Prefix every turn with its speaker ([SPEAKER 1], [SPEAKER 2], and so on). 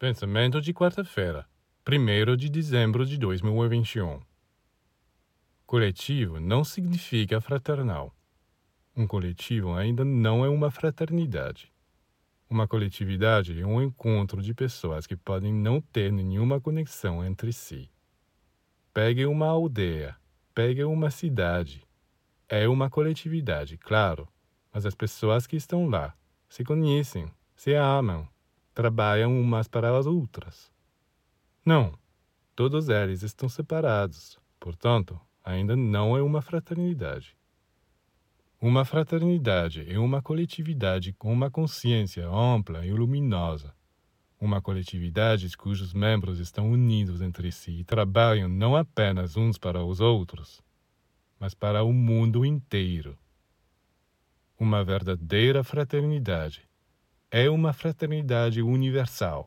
[SPEAKER 1] Pensamento de quarta-feira, 1 de dezembro de 2021. Coletivo não significa fraternal. Um coletivo ainda não é uma fraternidade. Uma coletividade é um encontro de pessoas que podem não ter nenhuma conexão entre si. Pegue uma aldeia, pegue uma cidade. É uma coletividade, claro, mas as pessoas que estão lá se conhecem, se amam, trabalham umas para as outras. Não, todos eles estão separados, portanto, ainda não é uma fraternidade. Uma fraternidade é uma coletividade com uma consciência ampla e luminosa. Uma coletividade cujos membros estão unidos entre si e trabalham não apenas uns para os outros, mas para o mundo inteiro. Uma verdadeira fraternidade é uma fraternidade universal.